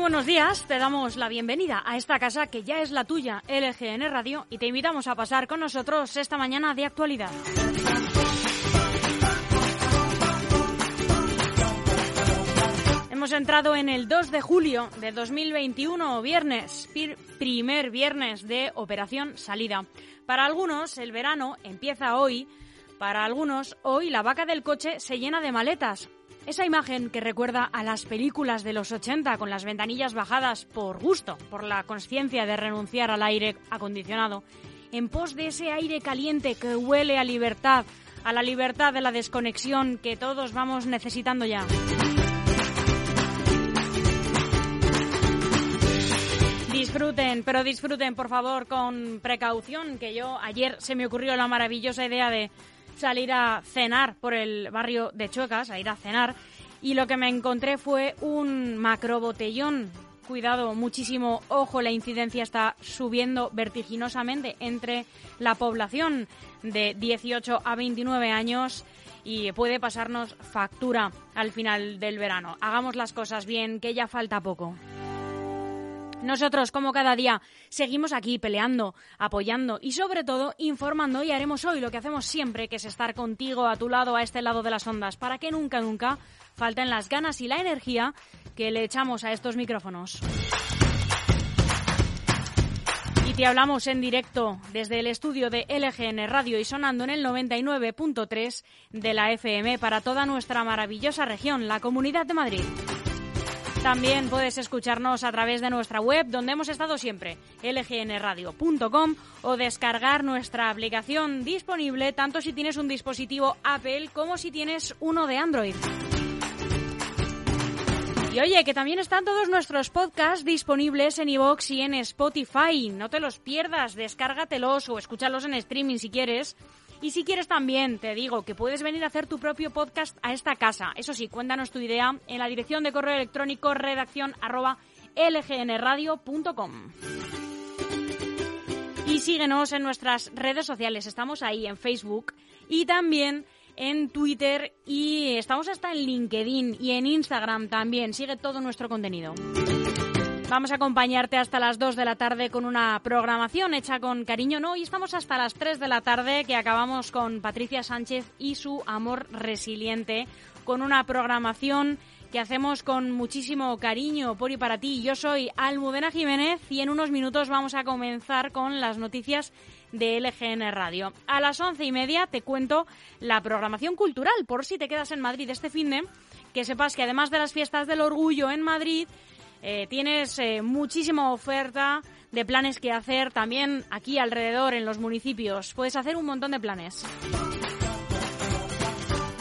buenos días, te damos la bienvenida a esta casa que ya es la tuya, LGN Radio, y te invitamos a pasar con nosotros esta mañana de actualidad. Hemos entrado en el 2 de julio de 2021, viernes, primer viernes de Operación Salida. Para algunos, el verano empieza hoy. Para algunos, hoy la vaca del coche se llena de maletas. Esa imagen que recuerda a las películas de los 80 con las ventanillas bajadas por gusto, por la conciencia de renunciar al aire acondicionado, en pos de ese aire caliente que huele a libertad, a la libertad de la desconexión que todos vamos necesitando ya. Disfruten, pero disfruten por favor con precaución, que yo ayer se me ocurrió la maravillosa idea de salir a cenar por el barrio de Chuecas, a ir a cenar, y lo que me encontré fue un macro botellón. Cuidado, muchísimo ojo, la incidencia está subiendo vertiginosamente entre la población de 18 a 29 años y puede pasarnos factura al final del verano. Hagamos las cosas bien, que ya falta poco. Nosotros, como cada día, seguimos aquí peleando, apoyando y sobre todo informando y haremos hoy lo que hacemos siempre, que es estar contigo a tu lado, a este lado de las ondas, para que nunca, nunca falten las ganas y la energía que le echamos a estos micrófonos. Y te hablamos en directo desde el estudio de LGN Radio y sonando en el 99.3 de la FM para toda nuestra maravillosa región, la Comunidad de Madrid. También puedes escucharnos a través de nuestra web, donde hemos estado siempre, lgnradio.com, o descargar nuestra aplicación disponible tanto si tienes un dispositivo Apple como si tienes uno de Android. Y oye, que también están todos nuestros podcasts disponibles en iVoox y en Spotify. No te los pierdas, descárgatelos o escúchalos en streaming si quieres. Y si quieres también, te digo que puedes venir a hacer tu propio podcast a esta casa. Eso sí, cuéntanos tu idea en la dirección de correo electrónico redacción lgnradio.com. Y síguenos en nuestras redes sociales. Estamos ahí en Facebook y también en Twitter y estamos hasta en LinkedIn y en Instagram también. Sigue todo nuestro contenido. Vamos a acompañarte hasta las 2 de la tarde con una programación hecha con cariño, ¿no? Y estamos hasta las 3 de la tarde que acabamos con Patricia Sánchez y su amor resiliente, con una programación que hacemos con muchísimo cariño por y para ti. Yo soy Almudena Jiménez y en unos minutos vamos a comenzar con las noticias de LGN Radio. A las once y media te cuento la programación cultural, por si te quedas en Madrid este fin de, que sepas que además de las fiestas del orgullo en Madrid, eh, tienes eh, muchísima oferta de planes que hacer también aquí alrededor en los municipios. Puedes hacer un montón de planes.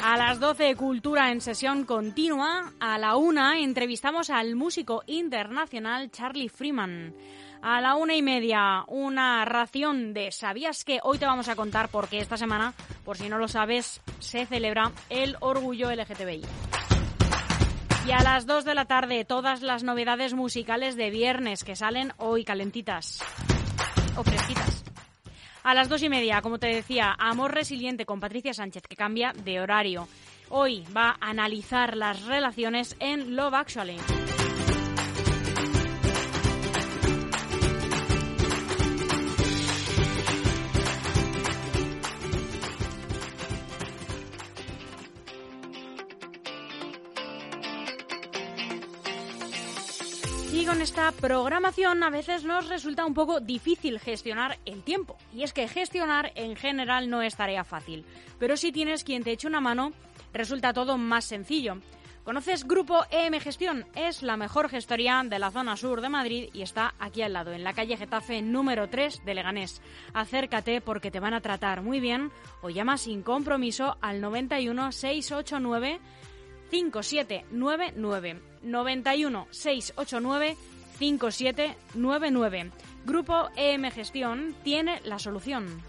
A las 12, Cultura en sesión continua. A la 1, entrevistamos al músico internacional Charlie Freeman. A la una y media, una ración de ¿Sabías que? Hoy te vamos a contar porque esta semana, por si no lo sabes, se celebra el orgullo LGTBI. Y a las 2 de la tarde, todas las novedades musicales de viernes que salen hoy calentitas o fresquitas. A las dos y media, como te decía, Amor Resiliente con Patricia Sánchez, que cambia de horario. Hoy va a analizar las relaciones en Love Actually. Esta programación a veces nos resulta un poco difícil gestionar el tiempo. Y es que gestionar en general no es tarea fácil. Pero si tienes quien te eche una mano, resulta todo más sencillo. ¿Conoces Grupo EM Gestión? Es la mejor gestoría de la zona sur de Madrid y está aquí al lado, en la calle Getafe número 3 de Leganés. Acércate porque te van a tratar muy bien o llama sin compromiso al 91 689 5799 91 689 5799. Grupo EM Gestión tiene la solución.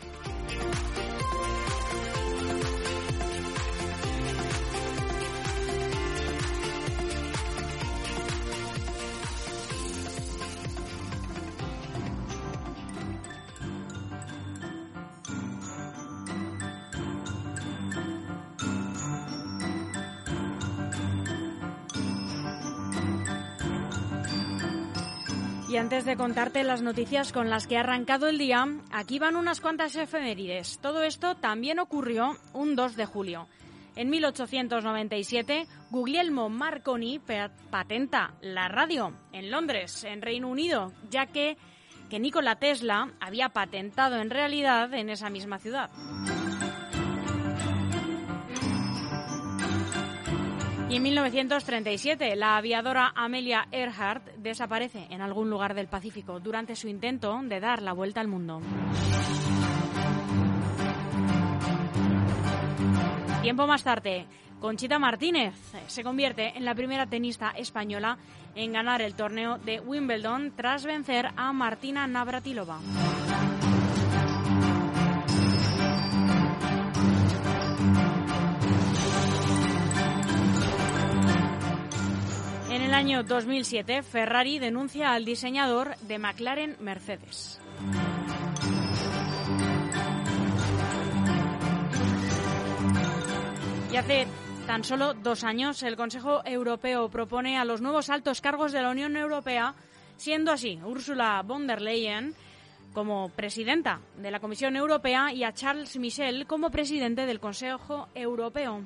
Antes de contarte las noticias con las que ha arrancado el día, aquí van unas cuantas efemérides. Todo esto también ocurrió un 2 de julio. En 1897, Guglielmo Marconi patenta la radio en Londres, en Reino Unido, ya que, que Nikola Tesla había patentado en realidad en esa misma ciudad. Y en 1937, la aviadora Amelia Earhart desaparece en algún lugar del Pacífico durante su intento de dar la vuelta al mundo. Tiempo más tarde, Conchita Martínez se convierte en la primera tenista española en ganar el torneo de Wimbledon tras vencer a Martina Navratilova. El año 2007, Ferrari denuncia al diseñador de McLaren Mercedes. Y hace tan solo dos años, el Consejo Europeo propone a los nuevos altos cargos de la Unión Europea, siendo así Ursula von der Leyen como presidenta de la Comisión Europea y a Charles Michel como presidente del Consejo Europeo.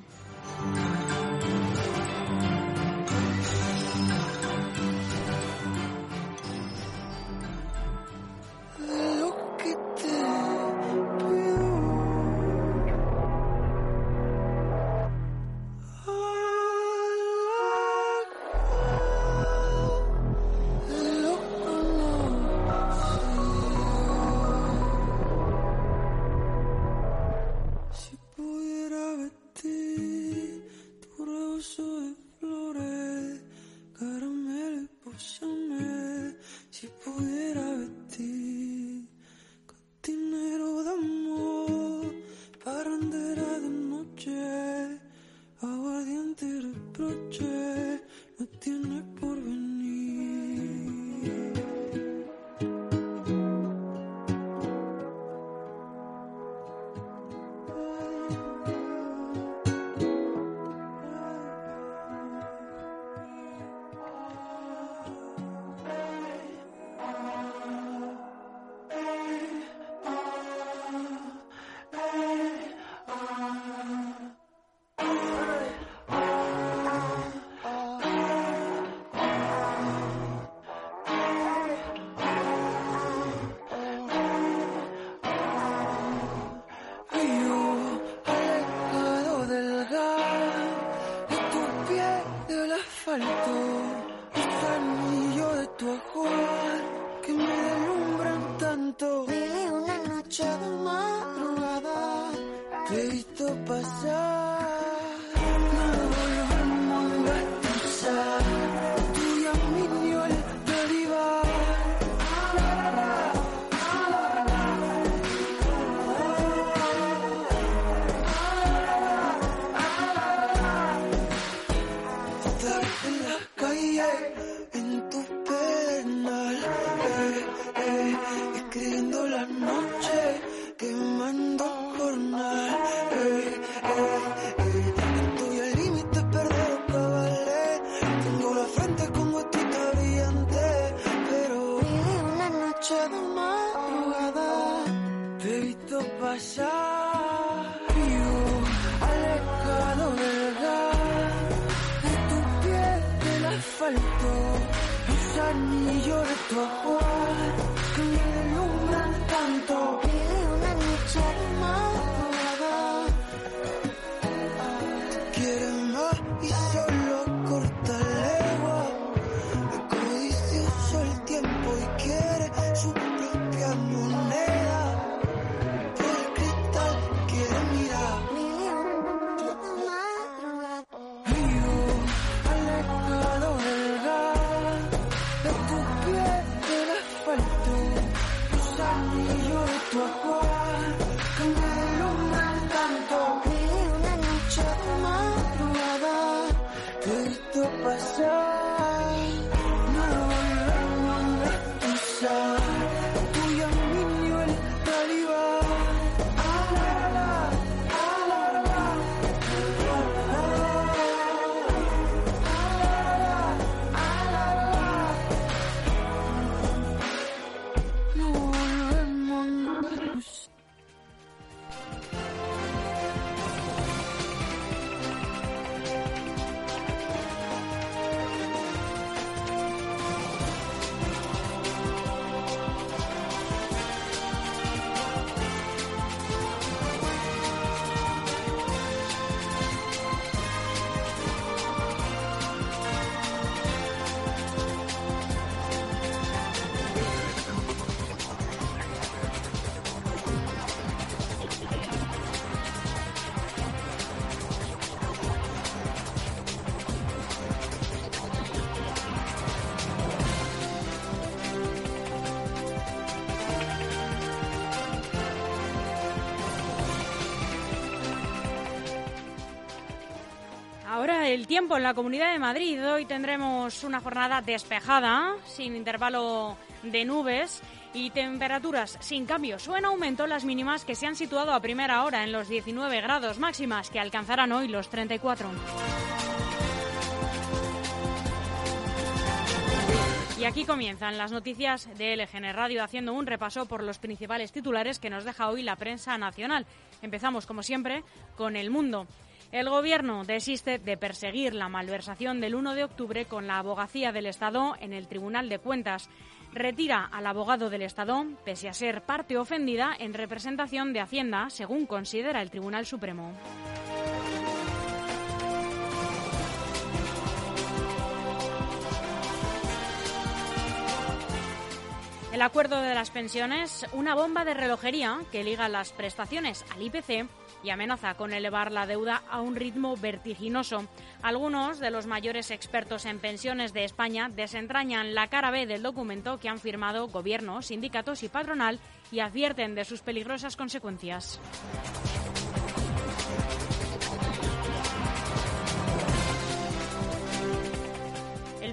visto pasar. Alejado del gas, de tu piel del asfalto, los anillos de tu amor. El tiempo en la Comunidad de Madrid. Hoy tendremos una jornada despejada, sin intervalo de nubes y temperaturas sin cambios o en aumento las mínimas que se han situado a primera hora en los 19 grados máximas que alcanzarán hoy los 34. Y aquí comienzan las noticias de LGN Radio haciendo un repaso por los principales titulares que nos deja hoy la prensa nacional. Empezamos, como siempre, con El Mundo. El Gobierno desiste de perseguir la malversación del 1 de octubre con la abogacía del Estado en el Tribunal de Cuentas. Retira al abogado del Estado, pese a ser parte ofendida en representación de Hacienda, según considera el Tribunal Supremo. El acuerdo de las pensiones, una bomba de relojería que liga las prestaciones al IPC y amenaza con elevar la deuda a un ritmo vertiginoso. Algunos de los mayores expertos en pensiones de España desentrañan la cara B del documento que han firmado gobiernos, sindicatos y patronal y advierten de sus peligrosas consecuencias.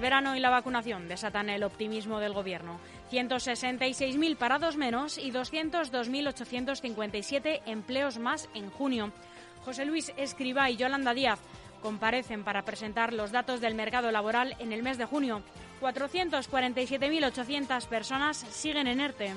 verano y la vacunación desatan el optimismo del Gobierno. 166.000 parados menos y 202.857 empleos más en junio. José Luis Escriba y Yolanda Díaz comparecen para presentar los datos del mercado laboral en el mes de junio. 447.800 personas siguen en ERTE.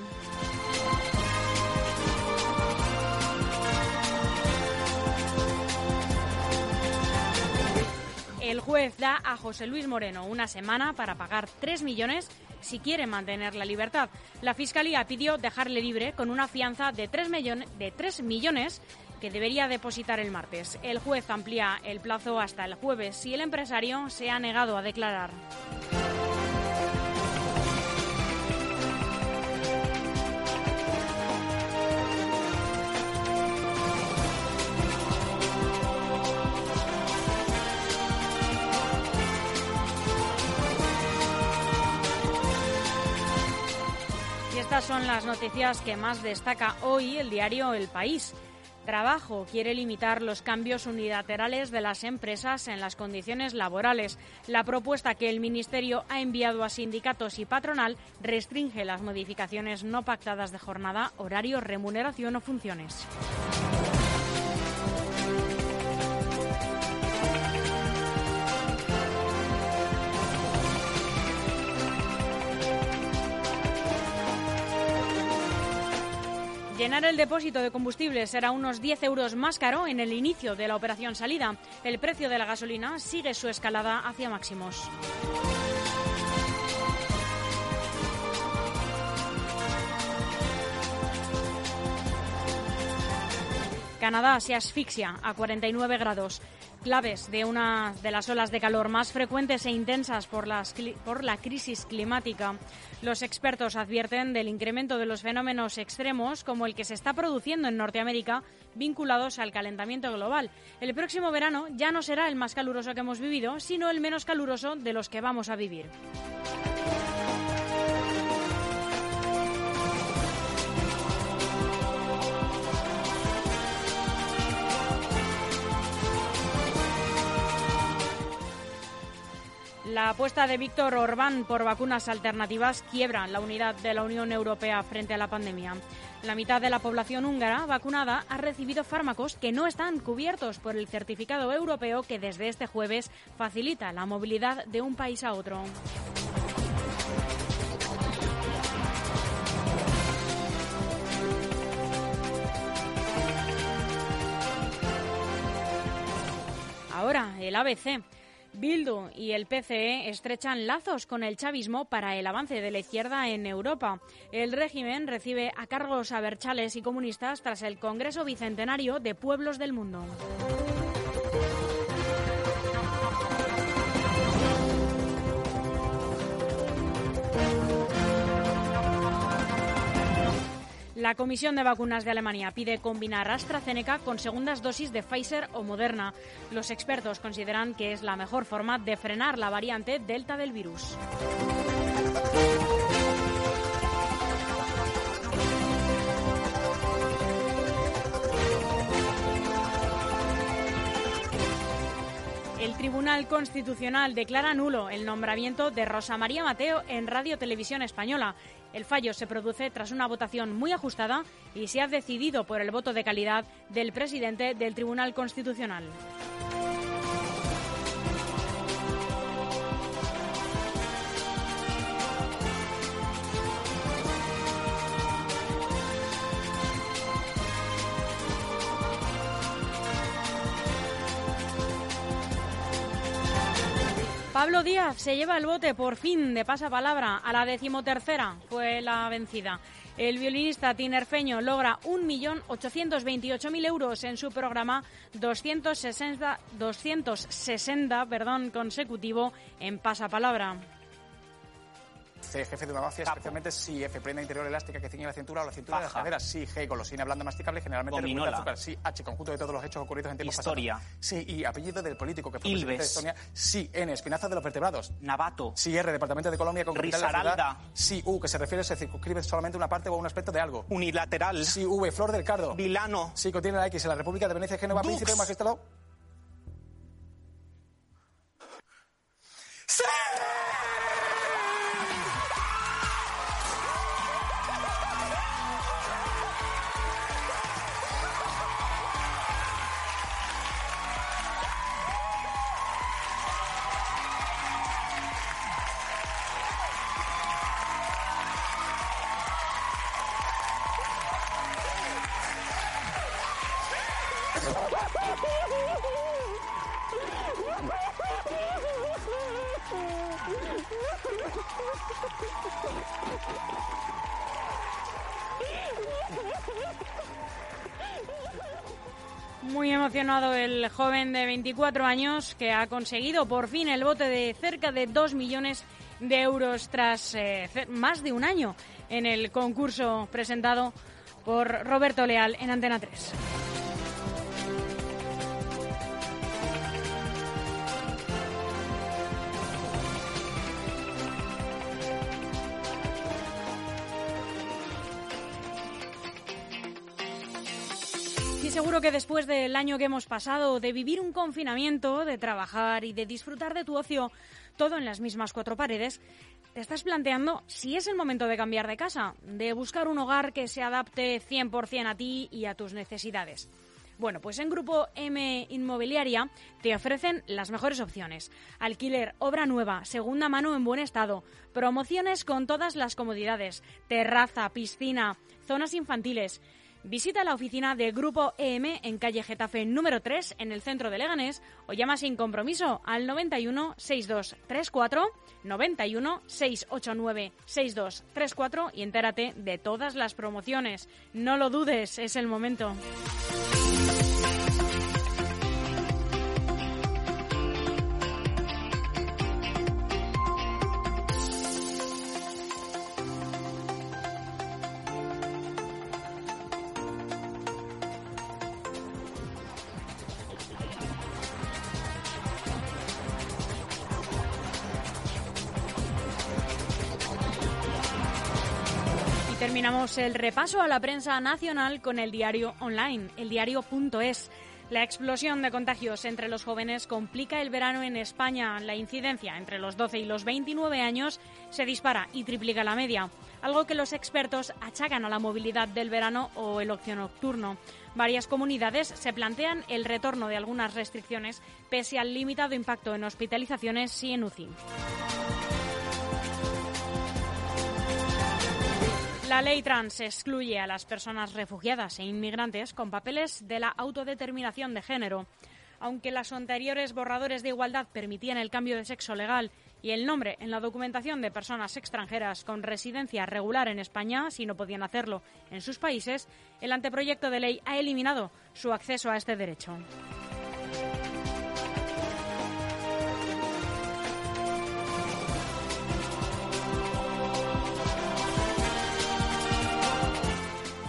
El juez da a José Luis Moreno una semana para pagar 3 millones si quiere mantener la libertad. La Fiscalía pidió dejarle libre con una fianza de 3, millones, de 3 millones que debería depositar el martes. El juez amplía el plazo hasta el jueves si el empresario se ha negado a declarar. Son las noticias que más destaca hoy el diario El País. Trabajo quiere limitar los cambios unilaterales de las empresas en las condiciones laborales. La propuesta que el Ministerio ha enviado a sindicatos y patronal restringe las modificaciones no pactadas de jornada, horario, remuneración o funciones. Llenar el depósito de combustible será unos 10 euros más caro en el inicio de la operación salida. El precio de la gasolina sigue su escalada hacia máximos. Canadá se asfixia a 49 grados claves de una de las olas de calor más frecuentes e intensas por, por la crisis climática. Los expertos advierten del incremento de los fenómenos extremos como el que se está produciendo en Norteamérica vinculados al calentamiento global. El próximo verano ya no será el más caluroso que hemos vivido, sino el menos caluroso de los que vamos a vivir. La apuesta de Víctor Orbán por vacunas alternativas quiebra la unidad de la Unión Europea frente a la pandemia. La mitad de la población húngara vacunada ha recibido fármacos que no están cubiertos por el certificado europeo que desde este jueves facilita la movilidad de un país a otro. Ahora, el ABC. Bildu y el PCE estrechan lazos con el chavismo para el avance de la izquierda en Europa. El régimen recibe a cargos aberchales y comunistas tras el Congreso Bicentenario de Pueblos del Mundo. La Comisión de Vacunas de Alemania pide combinar AstraZeneca con segundas dosis de Pfizer o Moderna. Los expertos consideran que es la mejor forma de frenar la variante Delta del virus. Tribunal Constitucional declara nulo el nombramiento de Rosa María Mateo en Radio Televisión Española. El fallo se produce tras una votación muy ajustada y se ha decidido por el voto de calidad del presidente del Tribunal Constitucional. Pablo Díaz se lleva el bote por fin de pasapalabra a la decimotercera, fue la vencida. El violinista tinerfeño logra 1.828.000 euros en su programa 260, 260 perdón, consecutivo en pasapalabra. C, jefe de una mafia, especialmente si F, prenda interior elástica que ciñe la cintura o la cintura de las caderas. Sí, G, golosina blanda masticable, generalmente de azúcar. Sí, H, conjunto de todos los hechos ocurridos en tiempos Historia. pasados. Sí, y apellido del político que fue Ilves. presidente de Estonia. Sí, N, espinaza de los vertebrados. Navato. Sí, R, departamento de Colombia con capital en la ciudad. U, que se refiere, se circunscribe solamente una parte o un aspecto de algo. Unilateral. Sí, V, flor del cardo. Vilano. Sí, contiene la X, en la República de Venecia, Génova, príncipe, magistrado. Muy emocionado el joven de 24 años que ha conseguido por fin el bote de cerca de 2 millones de euros tras eh, más de un año en el concurso presentado por Roberto Leal en Antena 3. Y seguro que después del año que hemos pasado, de vivir un confinamiento, de trabajar y de disfrutar de tu ocio, todo en las mismas cuatro paredes, te estás planteando si es el momento de cambiar de casa, de buscar un hogar que se adapte 100% a ti y a tus necesidades. Bueno, pues en Grupo M Inmobiliaria te ofrecen las mejores opciones. Alquiler, obra nueva, segunda mano en buen estado, promociones con todas las comodidades, terraza, piscina, zonas infantiles. Visita la oficina de Grupo EM en calle Getafe número 3 en el centro de Leganés o llama sin compromiso al 91 6234 91 689 6234 y entérate de todas las promociones. No lo dudes, es el momento. Terminamos el repaso a la prensa nacional con el diario online, eldiario.es. La explosión de contagios entre los jóvenes complica el verano en España. La incidencia entre los 12 y los 29 años se dispara y triplica la media, algo que los expertos achacan a la movilidad del verano o el ocio nocturno. Varias comunidades se plantean el retorno de algunas restricciones pese al limitado impacto en hospitalizaciones y en UCI. La ley trans excluye a las personas refugiadas e inmigrantes con papeles de la autodeterminación de género. Aunque las anteriores borradores de igualdad permitían el cambio de sexo legal y el nombre en la documentación de personas extranjeras con residencia regular en España, si no podían hacerlo en sus países, el anteproyecto de ley ha eliminado su acceso a este derecho.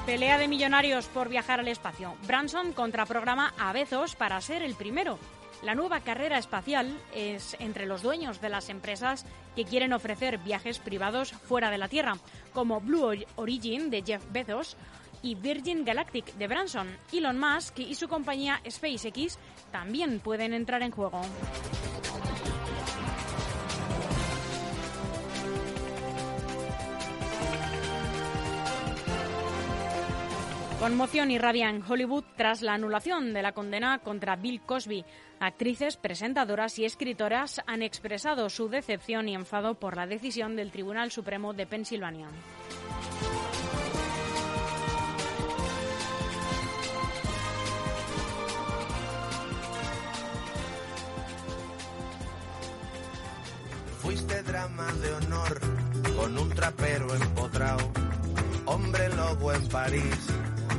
Pelea de millonarios por viajar al espacio. Branson contra programa a Bezos para ser el primero. La nueva carrera espacial es entre los dueños de las empresas que quieren ofrecer viajes privados fuera de la Tierra, como Blue Origin de Jeff Bezos y Virgin Galactic de Branson. Elon Musk y su compañía SpaceX también pueden entrar en juego. Conmoción y rabia en Hollywood tras la anulación de la condena contra Bill Cosby. Actrices, presentadoras y escritoras han expresado su decepción y enfado por la decisión del Tribunal Supremo de Pensilvania. Fuiste drama de honor con un trapero empotrado, hombre lobo en París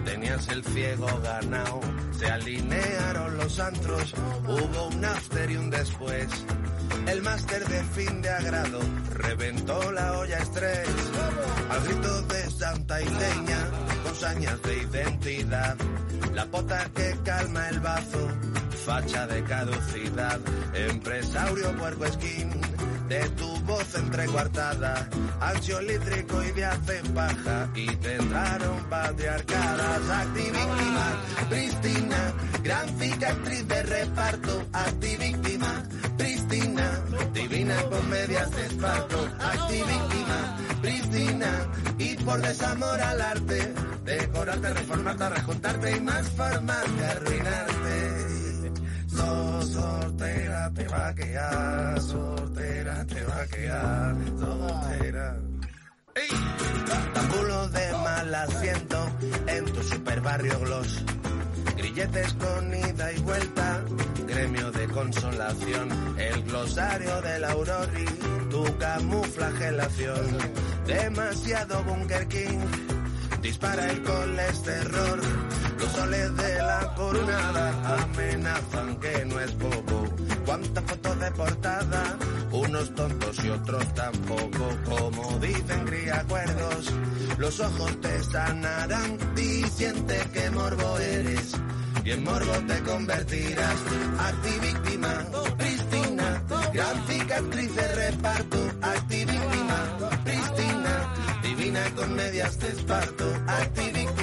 tenías el ciego ganado. Se alinearon los antros, hubo un after y un después. El máster de fin de agrado reventó la olla estrés. Al grito de santa y leña, con sañas de identidad. La pota que calma el bazo, facha de caducidad. Empresario puerco esquín de tu voz entrecuartada, ansiolítrico y de hace paja, y te entraron patriarcadas, activíctima, prístina, gran cicatriz de reparto, activíctima, prístina, divina con medias de esparto, activíctima, prístina, y por desamor al arte, decorarte, reformarte, rejuntarte y más formas de arruinarte. So, soltera te va a quedar, soltera te va a quedar, soltera. Tambulo de mal asiento en tu super barrio gloss. Grilletes con ida y vuelta, gremio de consolación, el glosario del aurori, tu camuflagelación. Demasiado Bunker King, dispara el colesterol. Los soles de la coronada amenazan que no es poco. Cuántas fotos de portada, unos tontos y otros tampoco. Como dicen griacuerdos, los ojos te sanarán. Diciente que morbo eres y en morbo te convertirás. Activíctima, prístina, gran cicatriz de reparto. Activíctima, prístina, divina con medias de esparto. Y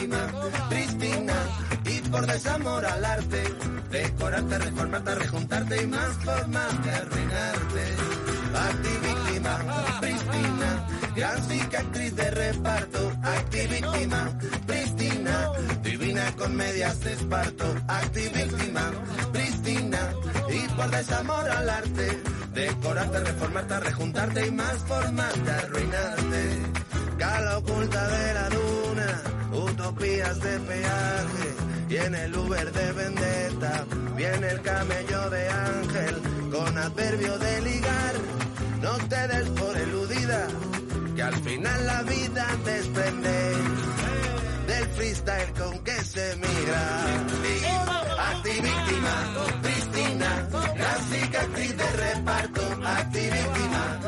por desamor al arte. Decorarte, reformarte, rejuntarte y más formas de arruinarte. Activíctima, prístina, gran cicatriz de reparto. Activíctima, prístina, divina con medias de esparto. Activíctima, prístina y por desamor al arte. Decorarte, reformarte, rejuntarte y más formas de arruinarte. Cala oculta de la luna, utopías de peaje. En el Uber de vendetta viene el camello de ángel con adverbio de ligar. No te des por eludida, que al final la vida desprende del freestyle con que se migra. Activíctima, Cristina, la cicatriz de reparto. Activíctima,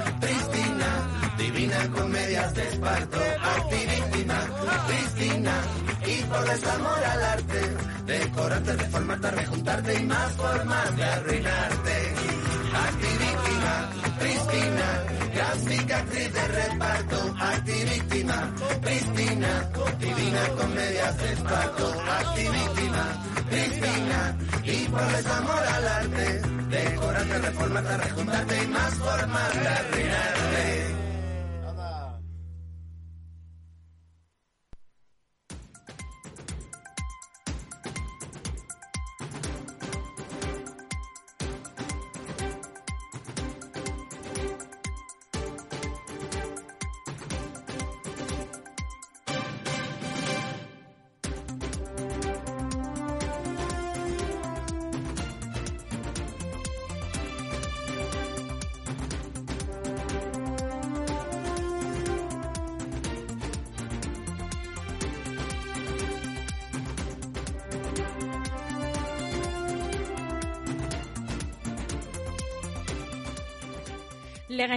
Divina con de esparto. Activíctima, Cristina, y por desamor al arte, decorarte, reformarte, rejuntarte y más formas de arruinarte. Activíctima, Cristina, gran cicatriz de reparto. Activíctima, Cristina, divina con medias de esparto. Activíctima, Cristina, y por desamor al arte, decorarte, reformarte, rejuntarte y más formas de arruinarte.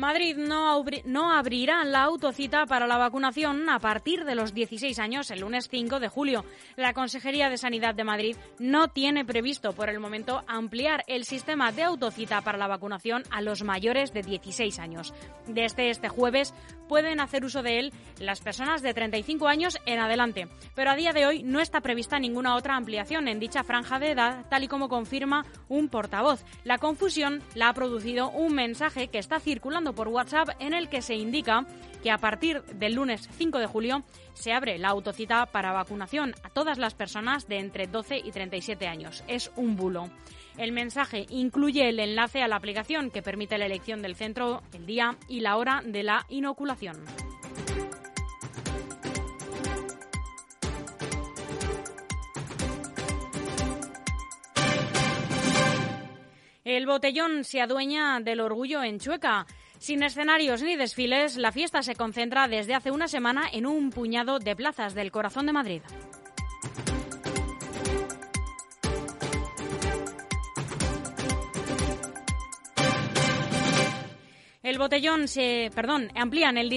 Madrid no, abrirá la autocita para la vacunación a partir de los 16 años el lunes 5 de julio. La Consejería de Sanidad de Madrid no tiene previsto por el momento ampliar el sistema de autocita para la vacunación a los mayores de 16 años. Desde este jueves pueden hacer uso de él las personas de 35 años en adelante, pero a día de hoy no está prevista ninguna otra ampliación en dicha franja de edad, tal y como confirma un portavoz. La confusión la ha producido un mensaje que está circulando por WhatsApp en el que se indica que a partir del lunes 5 de julio se abre la autocita para vacunación a todas las personas de entre 12 y 37 años. Es un bulo. El mensaje incluye el enlace a la aplicación que permite la elección del centro, el día y la hora de la inoculación. El botellón se adueña del orgullo en Chueca. Sin escenarios ni desfiles, la fiesta se concentra desde hace una semana en un puñado de plazas del corazón de Madrid. El botellón se, perdón, amplían el,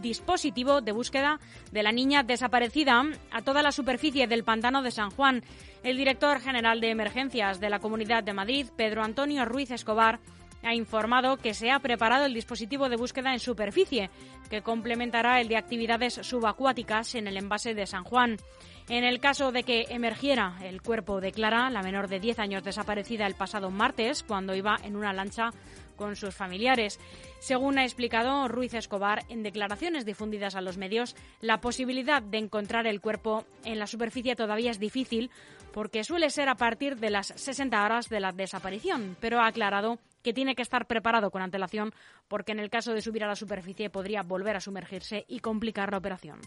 dispositivo de búsqueda de la niña desaparecida a toda la superficie del pantano de San Juan. El director general de emergencias de la Comunidad de Madrid, Pedro Antonio Ruiz Escobar, ha informado que se ha preparado el dispositivo de búsqueda en superficie, que complementará el de actividades subacuáticas en el envase de San Juan. En el caso de que emergiera el cuerpo de Clara, la menor de 10 años desaparecida el pasado martes, cuando iba en una lancha con sus familiares. Según ha explicado Ruiz Escobar en declaraciones difundidas a los medios, la posibilidad de encontrar el cuerpo en la superficie todavía es difícil porque suele ser a partir de las 60 horas de la desaparición, pero ha aclarado que tiene que estar preparado con antelación porque en el caso de subir a la superficie podría volver a sumergirse y complicar la operación.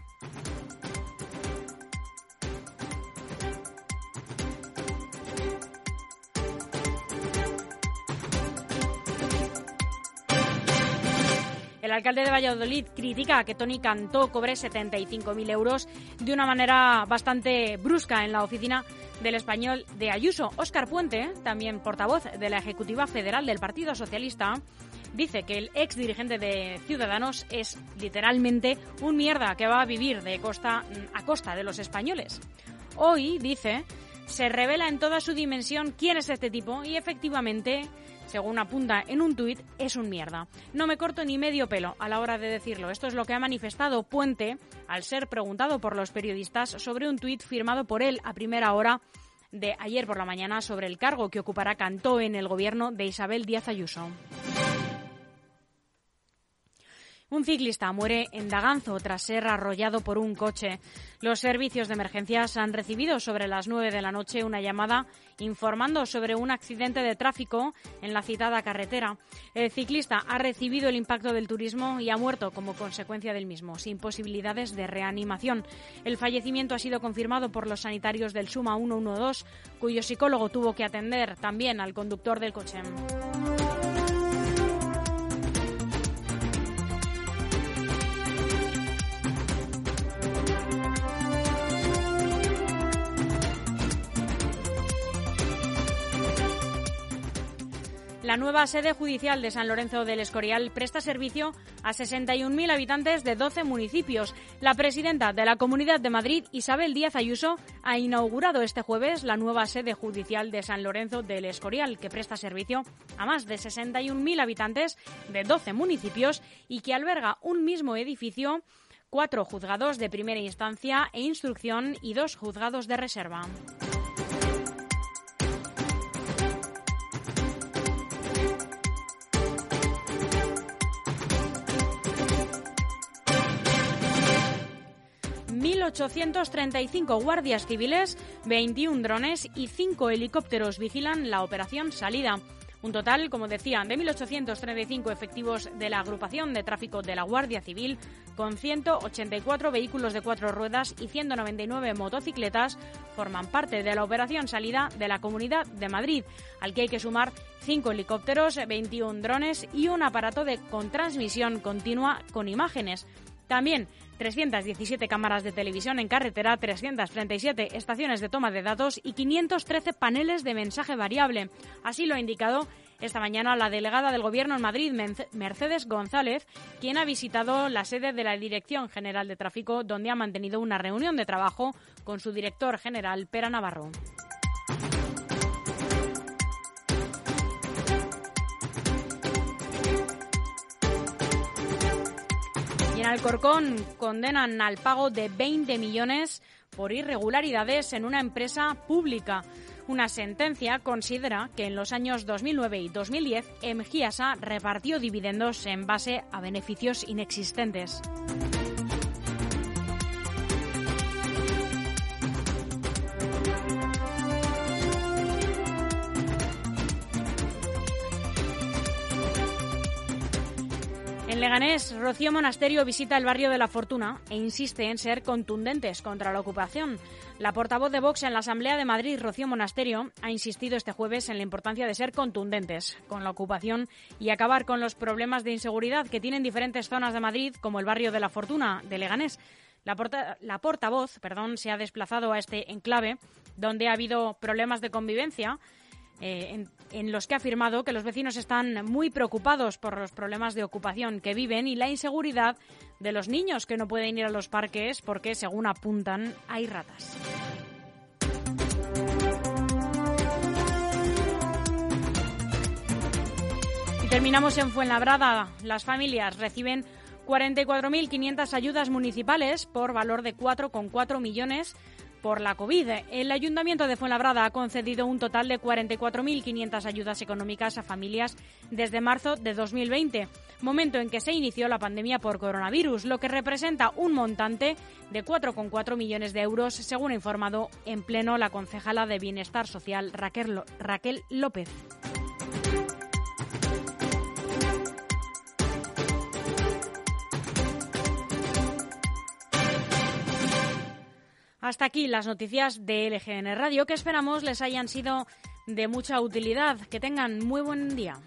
El alcalde de Valladolid critica que Tony Cantó cobre 75.000 euros de una manera bastante brusca en la oficina del español de Ayuso. Óscar Puente, también portavoz de la Ejecutiva Federal del Partido Socialista, dice que el ex dirigente de Ciudadanos es literalmente un mierda que va a vivir de costa a costa de los españoles. Hoy, dice, se revela en toda su dimensión quién es este tipo y efectivamente según apunta en un tuit, es un mierda. No me corto ni medio pelo a la hora de decirlo. Esto es lo que ha manifestado Puente al ser preguntado por los periodistas sobre un tuit firmado por él a primera hora de ayer por la mañana sobre el cargo que ocupará Cantó en el gobierno de Isabel Díaz Ayuso. Un ciclista muere en Daganzo tras ser arrollado por un coche. Los servicios de emergencias han recibido sobre las 9 de la noche una llamada informando sobre un accidente de tráfico en la citada carretera. El ciclista ha recibido el impacto del turismo y ha muerto como consecuencia del mismo, sin posibilidades de reanimación. El fallecimiento ha sido confirmado por los sanitarios del Suma 112, cuyo psicólogo tuvo que atender también al conductor del coche. La nueva sede judicial de San Lorenzo del Escorial presta servicio a 61.000 habitantes de 12 municipios. La presidenta de la Comunidad de Madrid, Isabel Díaz Ayuso, ha inaugurado este jueves la nueva sede judicial de San Lorenzo del Escorial, que presta servicio a más de 61.000 habitantes de 12 municipios y que alberga un mismo edificio cuatro juzgados de primera instancia e instrucción y dos juzgados de reserva. 1.835 guardias civiles, 21 drones y 5 helicópteros vigilan la operación salida. Un total, como decía, de 1.835 efectivos de la agrupación de tráfico de la Guardia Civil, con 184 vehículos de cuatro ruedas y 199 motocicletas, forman parte de la operación salida de la Comunidad de Madrid, al que hay que sumar 5 helicópteros, 21 drones y un aparato de con transmisión continua con imágenes. También 317 cámaras de televisión en carretera, 337 estaciones de toma de datos y 513 paneles de mensaje variable. Así lo ha indicado esta mañana la delegada del Gobierno en Madrid, Mercedes González, quien ha visitado la sede de la Dirección General de Tráfico, donde ha mantenido una reunión de trabajo con su director general, Pera Navarro. Alcorcón condenan al pago de 20 millones por irregularidades en una empresa pública. Una sentencia considera que en los años 2009 y 2010 Emgiasa repartió dividendos en base a beneficios inexistentes. Leganés, Rocío Monasterio visita el barrio de la Fortuna e insiste en ser contundentes contra la ocupación. La portavoz de Vox en la Asamblea de Madrid, Rocío Monasterio, ha insistido este jueves en la importancia de ser contundentes con la ocupación y acabar con los problemas de inseguridad que tienen diferentes zonas de Madrid, como el barrio de la Fortuna de Leganés. La, portavoz perdón, se ha desplazado a este enclave, donde ha habido problemas de convivencia eh, en, los que ha afirmado que los vecinos están muy preocupados por los problemas de ocupación que viven y la inseguridad de los niños que no pueden ir a los parques porque, según apuntan, hay ratas. Y terminamos en Fuenlabrada. Las familias reciben 44.500 ayudas municipales por valor de 4,4 millones por la COVID. El Ayuntamiento de Fuenlabrada ha concedido un total de 44.500 ayudas económicas a familias desde marzo de 2020, momento en que se inició la pandemia por coronavirus, lo que representa un montante de 4,4 millones de euros, según ha informado en pleno la concejala de Bienestar Social Raquel, Raquel López. Hasta aquí las noticias de LGN Radio que esperamos les hayan sido de mucha utilidad. Que tengan muy buen día.